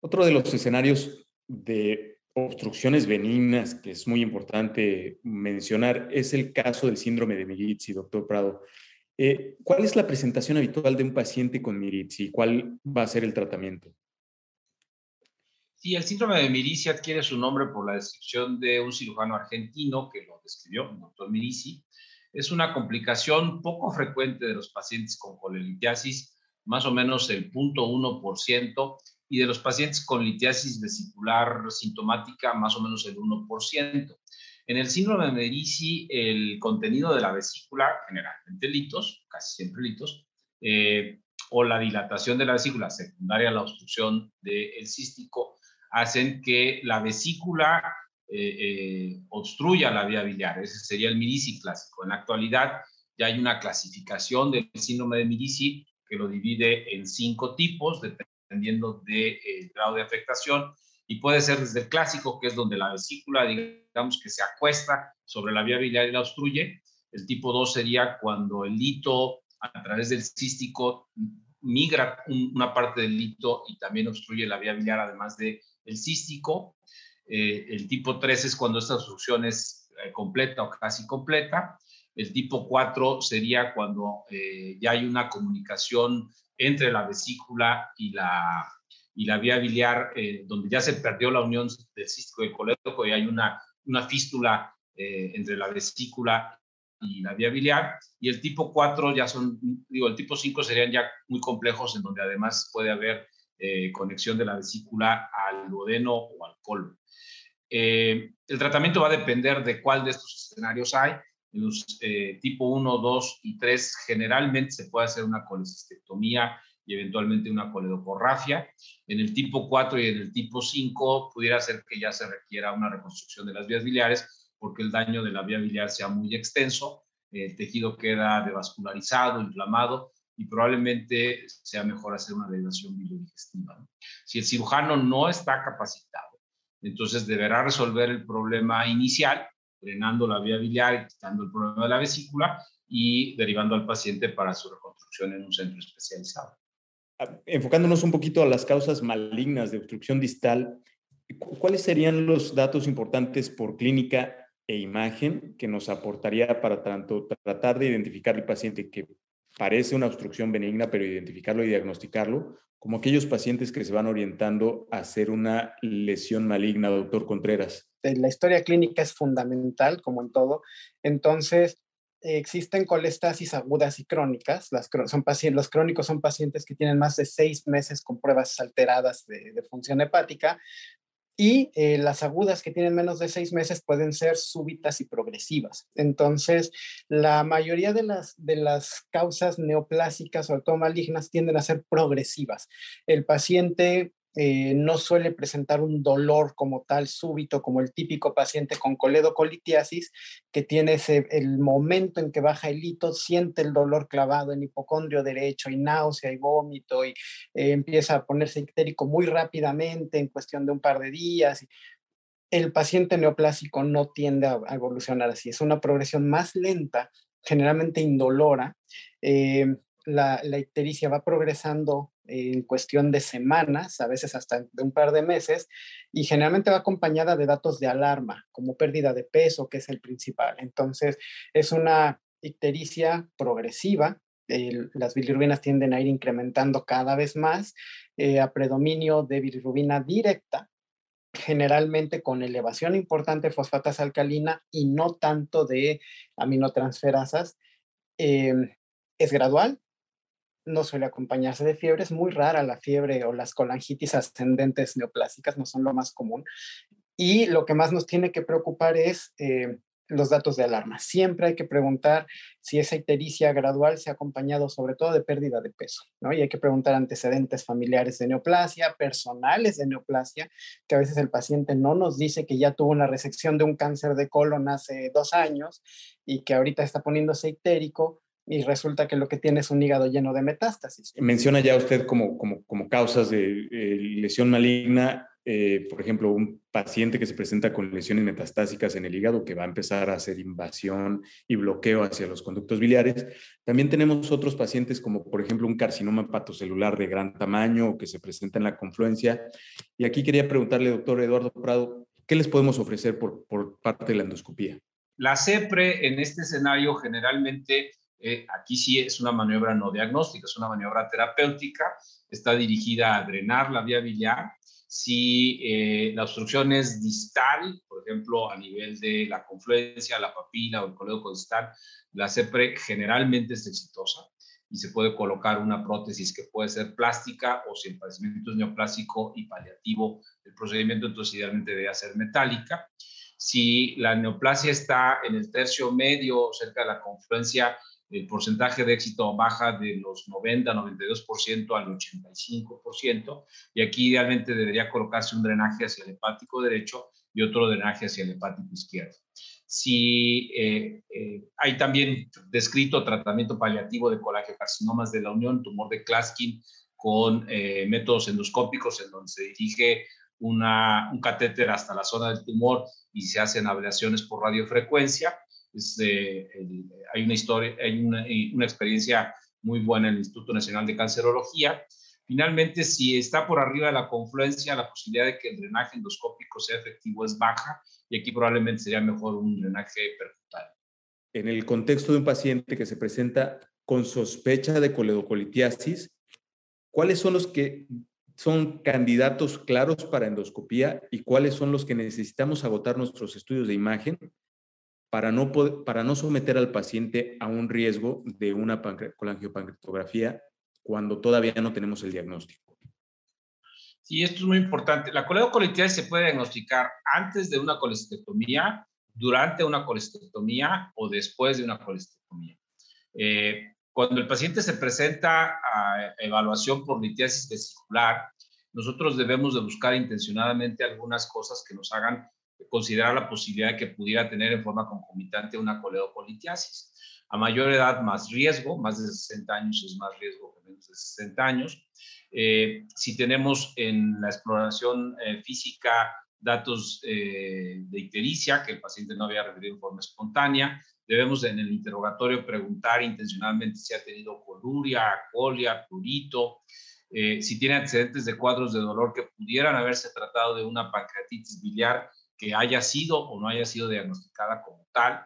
Otro de los escenarios de obstrucciones benignas, que es muy importante mencionar, es el caso del síndrome de Mirizzi, doctor Prado. Eh, ¿Cuál es la presentación habitual de un paciente con Mirizzi? ¿Cuál va a ser el tratamiento? Sí, el síndrome de Mirizzi adquiere su nombre por la descripción de un cirujano argentino que lo describió, el doctor Mirizzi. Es una complicación poco frecuente de los pacientes con colelitiasis, más o menos el 0.1%, y de los pacientes con litiasis vesicular sintomática, más o menos el 1%. En el síndrome de Merici, el contenido de la vesícula, generalmente litos, casi siempre litos, eh, o la dilatación de la vesícula secundaria a la obstrucción del cístico, hacen que la vesícula eh, eh, obstruya la vía biliar. Ese sería el Mirici clásico. En la actualidad ya hay una clasificación del síndrome de Mirici que lo divide en cinco tipos, dependiendo del de, grado de afectación. Y puede ser desde el clásico, que es donde la vesícula, digamos que se acuesta sobre la vía biliar y la obstruye. El tipo 2 sería cuando el lito a través del cístico migra una parte del lito y también obstruye la vía biliar, además del el cístico. Eh, el tipo 3 es cuando esta obstrucción es eh, completa o casi completa. El tipo 4 sería cuando eh, ya hay una comunicación entre la vesícula y la, y la vía biliar, donde ya se perdió la unión del cístico y el colédoco y hay una, una fístula entre la vesícula y la vía biliar. Y el tipo 4 ya son, digo, el tipo 5 serían ya muy complejos, en donde además puede haber conexión de la vesícula al duodeno o al colon. El tratamiento va a depender de cuál de estos escenarios hay. En los eh, tipo 1, 2 y 3 generalmente se puede hacer una colecistectomía y eventualmente una coledocorrafia. En el tipo 4 y en el tipo 5 pudiera ser que ya se requiera una reconstrucción de las vías biliares porque el daño de la vía biliar sea muy extenso, el tejido queda devascularizado, inflamado y probablemente sea mejor hacer una derivación biliodigestiva. Si el cirujano no está capacitado, entonces deberá resolver el problema inicial drenando la vía biliar, quitando el problema de la vesícula y derivando al paciente para su reconstrucción en un centro especializado. Ah, enfocándonos un poquito a las causas malignas de obstrucción distal, ¿cuáles serían los datos importantes por clínica e imagen que nos aportaría para tanto tratar de identificar el paciente que parece una obstrucción benigna, pero identificarlo y diagnosticarlo, como aquellos pacientes que se van orientando a hacer una lesión maligna, doctor Contreras? La historia clínica es fundamental, como en todo. Entonces, existen colestasis agudas y crónicas. Los crónicos son pacientes que tienen más de seis meses con pruebas alteradas de función hepática, y eh, las agudas que tienen menos de seis meses pueden ser súbitas y progresivas. Entonces, la mayoría de las, de las causas neoplásicas, todo malignas, tienden a ser progresivas. El paciente eh, no suele presentar un dolor como tal súbito, como el típico paciente con coledocolitiasis, que tiene ese, el momento en que baja el hito, siente el dolor clavado en hipocondrio derecho y náusea y vómito y eh, empieza a ponerse ictérico muy rápidamente en cuestión de un par de días. El paciente neoplásico no tiende a, evolucionar así, es una progresión más lenta, generalmente indolora. Eh, la, ictericia va progresando en cuestión de semanas, a veces hasta de un par de meses, y generalmente va acompañada de datos de alarma, como pérdida de peso, que es el principal. Entonces, es una ictericia progresiva. las bilirrubinas tienden a ir incrementando cada vez más eh, a predominio de bilirrubina directa, generalmente con elevación importante de fosfatasa alcalina y no tanto de aminotransferasas. Em, es gradual, no suele acompañarse de fiebre. Es muy rara la fiebre o las colangitis ascendentes neoplásicas, no son lo más común. Y lo que más nos tiene que preocupar es eh, los datos de alarma. Siempre hay que preguntar si esa ictericia gradual se ha acompañado sobre todo de pérdida de peso, ¿no? Y hay que preguntar antecedentes familiares de neoplasia, personales de neoplasia, que a veces el paciente no nos dice que ya tuvo una resección de un cáncer de colon hace dos años y que ahorita está poniéndose ictérico y resulta que lo que tiene es un hígado lleno de metástasis. Menciona ya usted como, como, como causas de eh, lesión maligna eh, por ejemplo, un paciente que se presenta con lesiones metastásicas en el hígado que va a empezar a hacer invasión y bloqueo hacia los conductos biliares. También tenemos otros pacientes como, por ejemplo, un carcinoma patocelular de gran tamaño que se presenta en la confluencia. Y aquí quería preguntarle, doctor Eduardo Prado, ¿qué les podemos ofrecer por, por parte de la endoscopía? La CEPRE en este escenario generalmente, eh, aquí sí es una maniobra no diagnóstica, es una maniobra terapéutica, está dirigida a drenar la vía biliar si eh, la obstrucción es distal, por ejemplo, a nivel de la confluencia, la papila o el colédoco distal, la CEPRE generalmente es exitosa y se puede colocar una prótesis que puede ser plástica o si el padecimiento es neoplásico y paliativo, el procedimiento entonces idealmente debe ser metálica. Si la neoplasia está en el tercio medio, cerca de la confluencia, el porcentaje de éxito baja de los 90, 92% al 85%, y aquí idealmente debería colocarse un drenaje hacia el hepático derecho y otro drenaje hacia el hepático izquierdo. Si eh, eh, hay también descrito tratamiento paliativo de colagiocarcinomas de la unión, tumor de Klaskin, con eh, métodos endoscópicos en donde se dirige una, un catéter hasta la zona del tumor y se hacen ablaciones por radiofrecuencia hay una historia, hay una, una, experiencia muy buena en el Instituto Nacional de Cancerología. Finalmente, si está por arriba de la confluencia, la posibilidad de que el drenaje endoscópico sea efectivo es baja y aquí probablemente sería mejor un drenaje percutáneo. En el contexto de un paciente que se presenta con sospecha de coledocolitiasis, ¿cuáles son los que son candidatos claros para endoscopía y cuáles son los que necesitamos agotar nuestros estudios de imagen para no, para no someter al paciente a un riesgo de una colangiopancreatografía cuando todavía no tenemos el diagnóstico. Sí, esto es muy importante. La coledocolitiasis se puede diagnosticar antes de una colestectomía, durante una colestectomía o después de una colestectomía. Eh, cuando el paciente se presenta a evaluación por litiasis vesicular, nosotros debemos de buscar intencionadamente algunas cosas que nos hagan considerar la posibilidad de que pudiera tener en forma concomitante una coledocolitiasis. A mayor edad, más riesgo, más de 60 años es más riesgo que menos de 60 años. Eh, si tenemos en la exploración eh, física datos eh, de ictericia, que el paciente no había referido en forma espontánea, debemos en el interrogatorio preguntar intencionalmente si ha tenido coluria, colia, prurito, si tiene antecedentes de cuadros de dolor que pudieran haberse tratado de una pancreatitis biliar que haya sido o no haya sido diagnosticada como tal.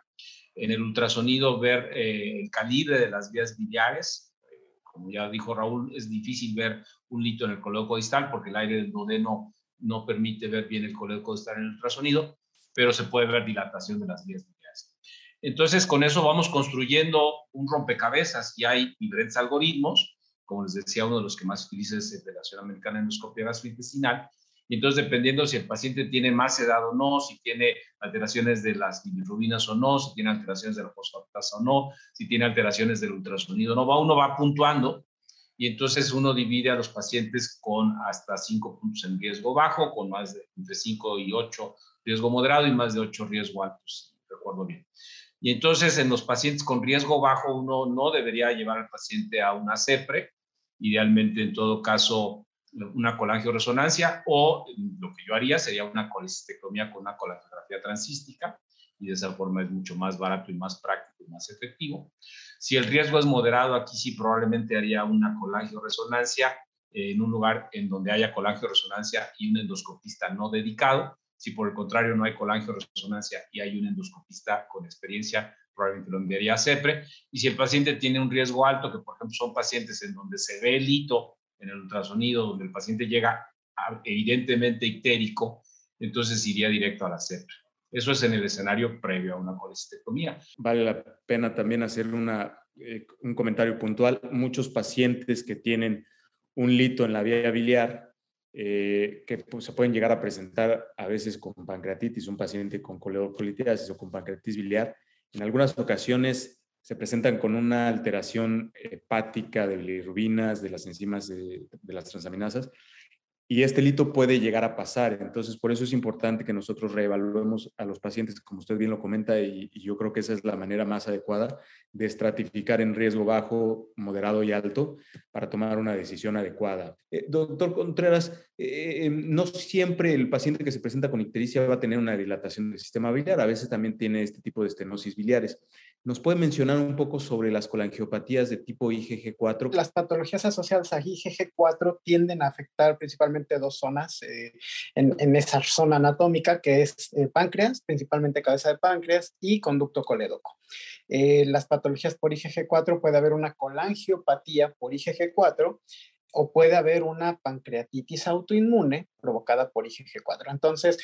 En el ultrasonido ver eh, el calibre de las vías biliares. Eh, como ya dijo Raúl, es difícil ver un lito en el colédoco distal porque el aire del duodeno no permite ver bien el colédoco distal en el ultrasonido, pero se puede ver dilatación de las vías biliares. Entonces, con eso vamos construyendo un rompecabezas y hay diferentes algoritmos, como les decía, uno de los que más utiliza es la Federación Americana de Endoscopia Gastrointestinal, y entonces, dependiendo si el paciente tiene más edad o no, si tiene alteraciones de las bilirrubinas o no, si tiene alteraciones de la fosfatasa o no, si tiene alteraciones del ultrasonido o no, va, uno va puntuando y entonces uno divide a los pacientes con hasta 5 puntos en riesgo bajo, con más de entre 5 y 8 riesgo moderado y más de 8 riesgo alto, si recuerdo bien. Y entonces en los pacientes con riesgo bajo uno no debería llevar al paciente a una CEPRE, idealmente en todo caso una colangioresonancia o lo que yo haría sería una colestectomía con una colangiografía transística y de esa forma es mucho más barato y más práctico y más efectivo. Si el riesgo es moderado, aquí sí probablemente haría una colangioresonancia en un lugar en donde haya colangioresonancia y un endoscopista no dedicado. Si por el contrario no hay colangioresonancia y hay un endoscopista con experiencia, probablemente lo enviaría a CEPRE. Y si el paciente tiene un riesgo alto, que por ejemplo son pacientes en donde se ve el hito en el ultrasonido, donde el paciente llega evidentemente ictérico, entonces iría directo a la Eso es en el escenario previo a una colestectomía. Vale la pena también hacer eh, un comentario puntual, muchos pacientes que tienen un lito en la vía biliar, eh, que pues, se pueden llegar a presentar a veces con pancreatitis, un paciente con coledocolitiasis o con pancreatitis biliar, en algunas ocasiones se presentan con una alteración hepática de bilirrubinas, de las enzimas de, de las transaminasas, y este lito puede llegar a pasar. Entonces, por eso es importante que nosotros reevaluemos a los pacientes, como usted bien lo comenta, y, yo creo que esa es la manera más adecuada de estratificar en riesgo bajo, moderado y alto para tomar una decisión adecuada. Eh, doctor Contreras, eh, no siempre el paciente que se presenta con ictericia va a tener una dilatación del sistema biliar, a veces también tiene este tipo de estenosis biliares. ¿Nos puede mencionar un poco sobre las colangiopatías de tipo IgG4? Las patologías asociadas a IgG4 tienden a afectar principalmente dos zonas eh, en, esa zona anatómica, que es eh, páncreas, principalmente cabeza de páncreas y conducto colédoco. Eh, las patologías por IgG4 puede haber una colangiopatía por IgG4 o puede haber una pancreatitis autoinmune provocada por IgG4. Entonces,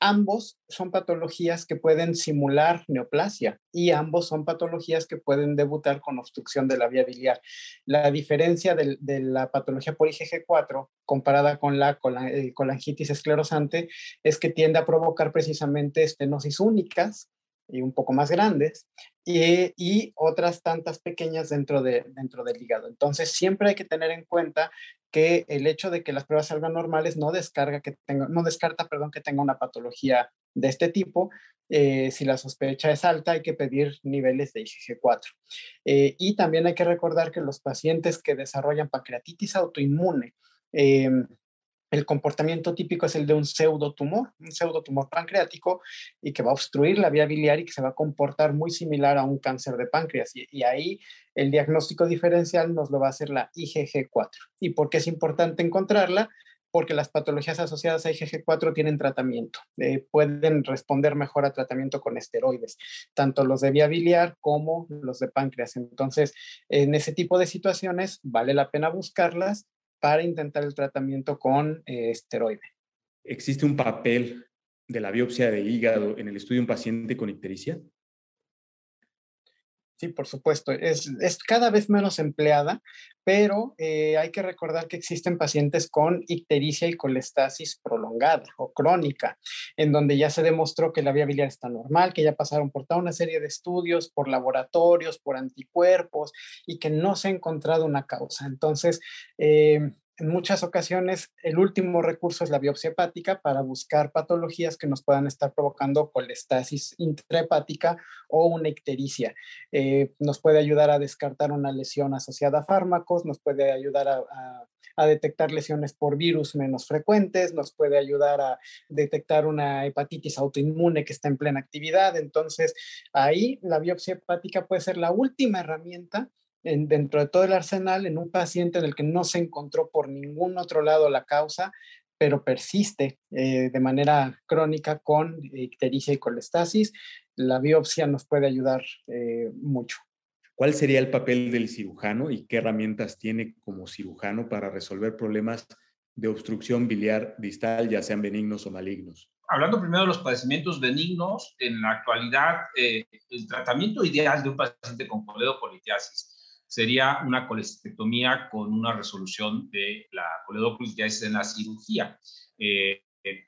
ambos son patologías que pueden simular neoplasia y ambos son patologías que pueden debutar con obstrucción de la vía biliar. La diferencia de, la patología por IgG4 comparada con la colangitis esclerosante es que tiende a provocar precisamente estenosis únicas y un poco más grandes, y, otras tantas pequeñas dentro, de, dentro del hígado. Entonces, siempre hay que tener en cuenta que el hecho de que las pruebas salgan normales no, descarga que tenga, no descarta perdón, que tenga una patología de este tipo. Eh, si la sospecha es alta, hay que pedir niveles de IgG4. Eh, y también hay que recordar que los pacientes que desarrollan pancreatitis autoinmune, eh, el comportamiento típico es el de un pseudotumor, un pseudotumor pancreático y que va a obstruir la vía biliar y que se va a comportar muy similar a un cáncer de páncreas. Y, ahí el diagnóstico diferencial nos lo va a hacer la IgG4. ¿Y por qué es importante encontrarla? Porque las patologías asociadas a IgG4 tienen tratamiento, eh, pueden responder mejor a tratamiento con esteroides, tanto los de vía biliar como los de páncreas. Entonces, en ese tipo de situaciones vale la pena buscarlas para intentar el tratamiento con eh, esteroide. ¿Existe un papel de la biopsia de hígado en el estudio de un paciente con ictericia? Sí, por supuesto. Es, cada vez menos empleada, pero eh, hay que recordar que existen pacientes con ictericia y colestasis prolongada o crónica, en donde ya se demostró que la vía biliar está normal, que ya pasaron por toda una serie de estudios, por laboratorios, por anticuerpos y que no se ha encontrado una causa. Entonces, eh, en muchas ocasiones el último recurso es la biopsia hepática para buscar patologías que nos puedan estar provocando colestasis intrahepática o una ictericia. Eh, nos puede ayudar a descartar una lesión asociada a fármacos, nos puede ayudar a, a, detectar lesiones por virus menos frecuentes, nos puede ayudar a detectar una hepatitis autoinmune que está en plena actividad. Entonces, ahí la biopsia hepática puede ser la última herramienta dentro de todo el arsenal en un paciente en el que no se encontró por ningún otro lado la causa, pero persiste eh, de manera crónica con ictericia y colestasis, la biopsia nos puede ayudar eh, mucho. ¿Cuál sería el papel del cirujano y qué herramientas tiene como cirujano para resolver problemas de obstrucción biliar distal, ya sean benignos o malignos? Hablando primero de los padecimientos benignos, en la actualidad eh, el tratamiento ideal de un paciente con coledocolitiasis sería una colestectomía con una resolución de la coledocolitiasis en la cirugía. Eh,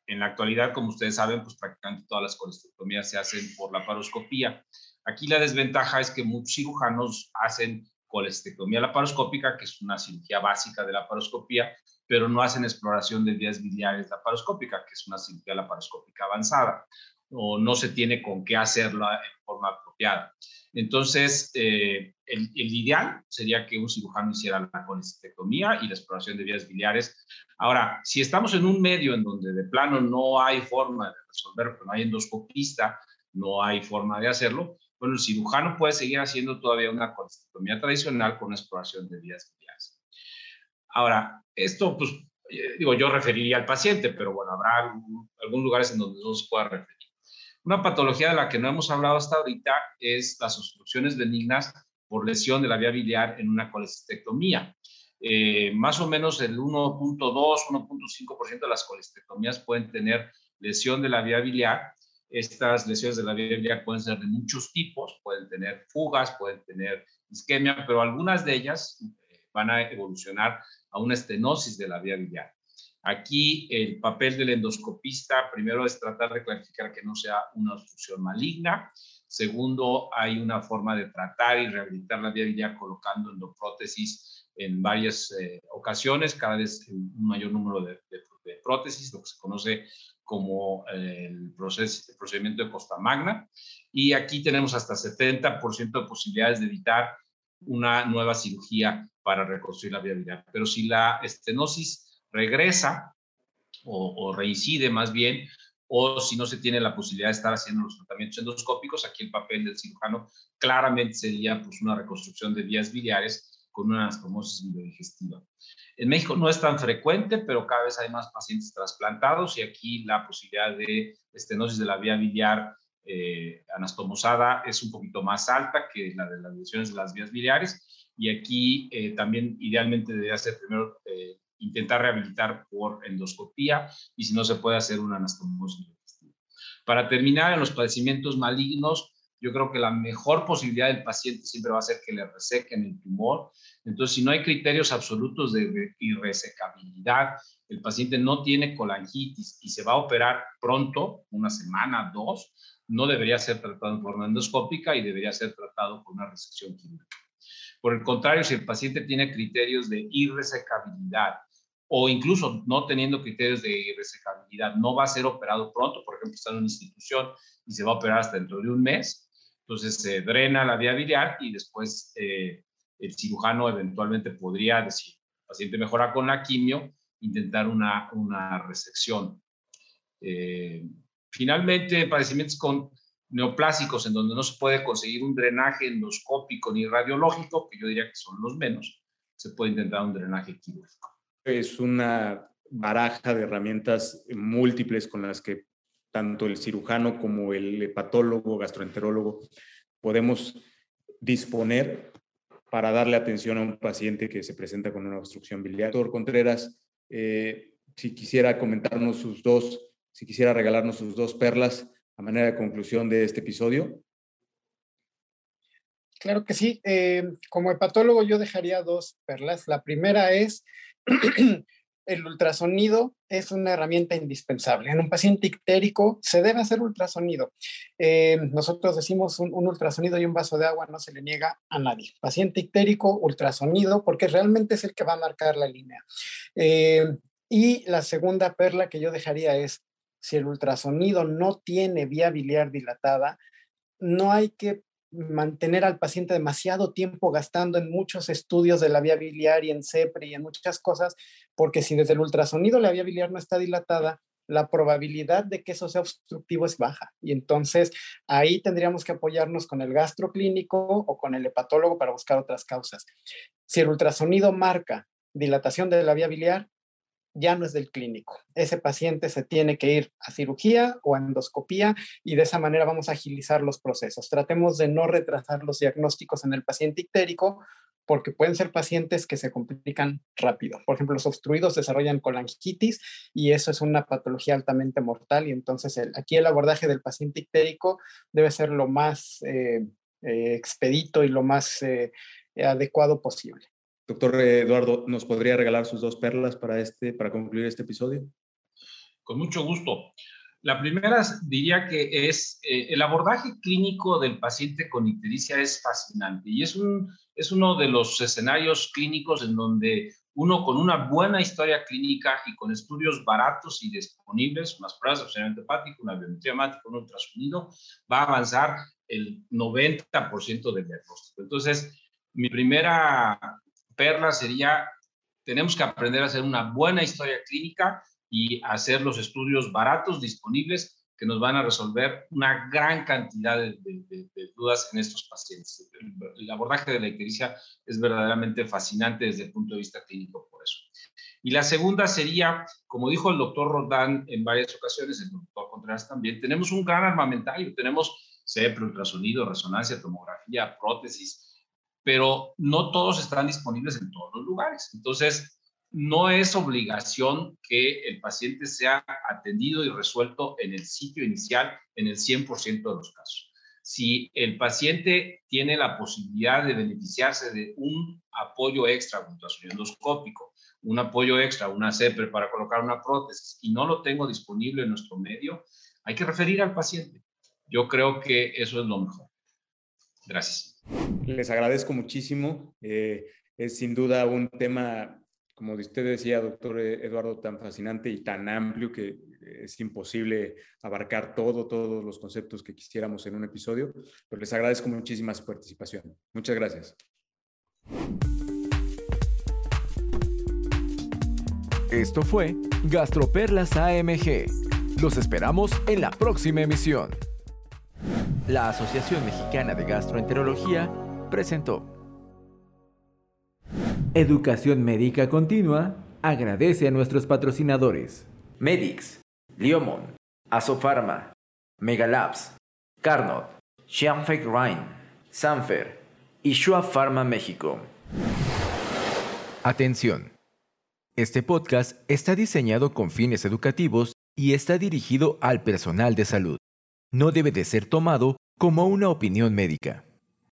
en la actualidad, como ustedes saben, pues prácticamente todas las colestectomías se hacen por la paroscopía. Aquí la desventaja es que muchos cirujanos hacen colestectomía laparoscópica, que es una cirugía básica de la paroscopía, pero no hacen exploración de vías biliares laparoscópica, que es una cirugía laparoscópica avanzada, o no se tiene con qué hacerla en forma apropiada. Entonces, eh, el, ideal sería que un cirujano hiciera la colestectomía y la exploración de vías biliares. Ahora, si estamos en un medio en donde de plano no hay forma de resolver, no hay endoscopista, no hay forma de hacerlo, bueno, el cirujano puede seguir haciendo todavía una colestectomía tradicional con exploración de vías biliares. Ahora, esto, pues, eh, digo, yo referiría al paciente, pero bueno, habrá algún, algunos lugares en donde no se pueda referir. Una patología de la que no hemos hablado hasta ahorita es las obstrucciones benignas por lesión de la vía biliar en una colestectomía. Eh, más o menos el 1.2, 1.5% de las colestectomías pueden tener lesión de la vía biliar Estas lesiones de la vía biliar pueden ser de muchos tipos, pueden tener fugas, pueden tener isquemia, pero algunas de ellas eh, van a evolucionar a una estenosis de la vía biliar. Aquí el papel del endoscopista primero es tratar de clarificar que no sea una obstrucción maligna. Segundo, hay una forma de tratar y rehabilitar la vía biliar colocando endoprótesis en varias eh, ocasiones, cada vez un mayor número de, prótesis, lo que se conoce como eh, el, proceso, el procedimiento de Costa Magna. Y aquí tenemos hasta 70% de posibilidades de evitar una nueva cirugía para reconstruir la vía biliar. Pero si la estenosis regresa o, reincide más bien, o si no se tiene la posibilidad de estar haciendo los tratamientos endoscópicos, aquí el papel del cirujano claramente sería pues, una reconstrucción de vías biliares con una anastomosis biodigestiva. En México no es tan frecuente, pero cada vez hay más pacientes trasplantados y aquí la posibilidad de estenosis de la vía biliar eh, anastomosada es un poquito más alta que la de las lesiones de las vías biliares y aquí eh, también idealmente debería ser primero eh, intentar rehabilitar por endoscopía y si no se puede hacer una anastomosis Para terminar, en los padecimientos malignos, yo creo que la mejor posibilidad del paciente siempre va a ser que le resequen el tumor. Entonces, si no hay criterios absolutos de irresecabilidad, el paciente no tiene colangitis y se va a operar pronto, una semana, dos, no debería ser tratado en forma endoscópica y debería ser tratado con una resección quirúrgica. Por el contrario, si el paciente tiene criterios de irresecabilidad o incluso no teniendo criterios de irresecabilidad, no va a ser operado pronto, por ejemplo, está en una institución y se va a operar hasta dentro de un mes, entonces se drena la vía biliar y después eh, el cirujano eventualmente podría decir, paciente mejora con la quimio, intentar una, una resección. Eh, finalmente, padecimientos con neoplásicos en donde no se puede conseguir un drenaje endoscópico ni radiológico, que yo diría que son los menos, se puede intentar un drenaje quirúrgico es una baraja de herramientas múltiples con las que tanto el cirujano como el hepatólogo, gastroenterólogo, podemos disponer para darle atención a un paciente que se presenta con una obstrucción biliar. Doctor Contreras, eh, si quisiera comentarnos sus dos, si quisiera regalarnos sus dos perlas a manera de conclusión de este episodio. Claro que sí. Eh, como hepatólogo yo dejaría dos perlas. La primera es el ultrasonido es una herramienta indispensable. En un paciente ictérico se debe hacer ultrasonido. Eh, nosotros decimos un, ultrasonido y un vaso de agua no se le niega a nadie. Paciente ictérico, ultrasonido, porque realmente es el que va a marcar la línea. Eh, y la segunda perla que yo dejaría es, si el ultrasonido no tiene vía biliar dilatada, no hay que mantener al paciente demasiado tiempo gastando en muchos estudios de la vía biliar y en CEPRI y en muchas cosas, porque si desde el ultrasonido la vía biliar no está dilatada, la probabilidad de que eso sea obstructivo es baja. Y entonces ahí tendríamos que apoyarnos con el gastroclínico o con el hepatólogo para buscar otras causas. Si el ultrasonido marca dilatación de la vía biliar, ya no es del clínico. Ese paciente se tiene que ir a cirugía o a endoscopía y de esa manera vamos a agilizar los procesos. Tratemos de no retrasar los diagnósticos en el paciente ictérico porque pueden ser pacientes que se complican rápido. Por ejemplo, los obstruidos desarrollan colangitis y eso es una patología altamente mortal y entonces aquí el abordaje del paciente ictérico debe ser lo más eh, eh, expedito y lo más eh, adecuado posible. Doctor Eduardo, ¿nos podría regalar sus dos perlas para, este, para concluir este episodio? Con mucho gusto. La primera diría que es eh, el abordaje clínico del paciente con ictericia es fascinante y es, un, es uno de los escenarios clínicos en donde uno con una buena historia clínica y con estudios baratos y disponibles, unas pruebas de funcionamiento hepático, una biometría hemática, un ultrasonido, va a avanzar el 90% del diagnóstico. Entonces, mi primera perla sería, tenemos que aprender a hacer una buena historia clínica y hacer los estudios baratos, disponibles, que nos van a resolver una gran cantidad de, dudas en estos pacientes. El, abordaje de la ictericia es verdaderamente fascinante desde el punto de vista clínico por eso. Y la segunda sería, como dijo el doctor Rodán en varias ocasiones, el doctor Contreras también, tenemos un gran armamentario, tenemos CEPRE, ultrasonido, resonancia, tomografía, prótesis, pero no todos están disponibles en todos los lugares. Entonces, no es obligación que el paciente sea atendido y resuelto en el sitio inicial en el 100% de los casos. Si el paciente tiene la posibilidad de beneficiarse de un apoyo extra endoscópico, un apoyo extra, una CEPRE para colocar una prótesis y no lo tengo disponible en nuestro medio, hay que referir al paciente. Yo creo que eso es lo mejor. Gracias. Les agradezco muchísimo. Eh, es sin duda un tema como usted decía, doctor Eduardo, tan fascinante y tan amplio que es imposible abarcar todo, todos los conceptos que quisiéramos en un episodio, pero les agradezco muchísima su participación. Muchas gracias. Esto fue Gastroperlas AMG. Los esperamos en la próxima emisión. La Asociación Mexicana de Gastroenterología presentó. Educación Médica Continua agradece a nuestros patrocinadores. Medix, Liomon, Asofarma, Megalabs, Carnot, Xianfeng Rhine, Sanfer y Shua Pharma México. Atención. Este podcast está diseñado con fines educativos y está dirigido al personal de salud. No debe de ser tomado como una opinión médica.